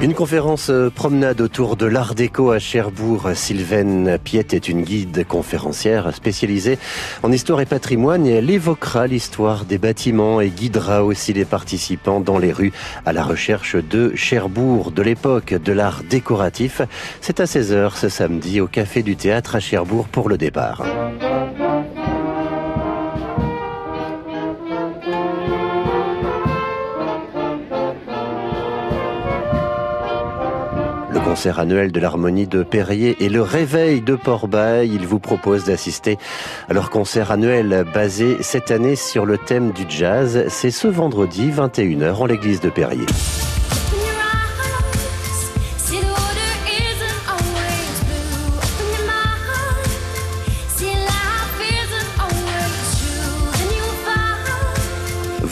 Une conférence euh, promenade autour de l'art déco à Cherbourg. Sylvaine Piette est une guide conférencière spécialisée en histoire et patrimoine elle évoquera l'histoire des bâtiments et guidera aussi les participants dans les rues à la recherche de Cherbourg, de l'époque de l'art décoratif. C'est à 16h ce samedi au Café du Théâtre à Cherbourg pour le départ. Concert annuel de l'harmonie de Perrier et le réveil de Port-Bail. Il vous propose d'assister à leur concert annuel basé cette année sur le thème du jazz. C'est ce vendredi 21h en l'église de Perrier.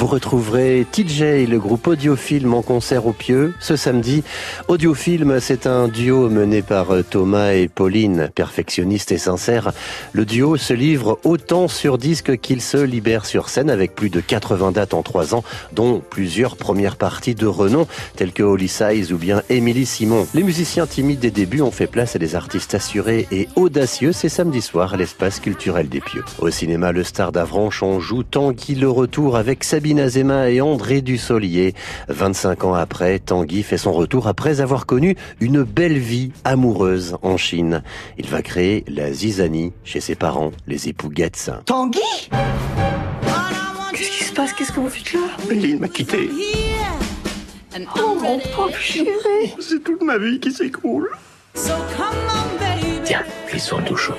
Vous retrouverez TJ, le groupe Audiofilm en concert au Pieux ce samedi. Audiofilm, c'est un duo mené par Thomas et Pauline, perfectionnistes et sincères. Le duo se livre autant sur disque qu'il se libère sur scène avec plus de 80 dates en trois ans, dont plusieurs premières parties de renom, telles que Holly Size ou bien Émilie Simon. Les musiciens timides des débuts ont fait place à des artistes assurés et audacieux. C'est samedi soir à l'espace culturel des Pieux. Au cinéma, le star d'Avranches en joue Tanguy le retour avec Sabine Sabine Azema et André Dussolier. 25 ans après, Tanguy fait son retour après avoir connu une belle vie amoureuse en Chine. Il va créer la zizanie chez ses parents, les époux Getz. Tanguy? Qu'est-ce qui se passe? Qu'est-ce que vous faites là? Méline m'a quitté. Oh mon pauvre chéri C'est toute ma vie qui s'écroule. Tiens, glissons le douche.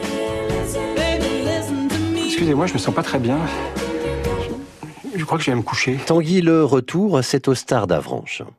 Excusez-moi, je me sens pas très bien. Je crois que je vais me coucher. Tanguy le retour, c'est au Star d'Avranches.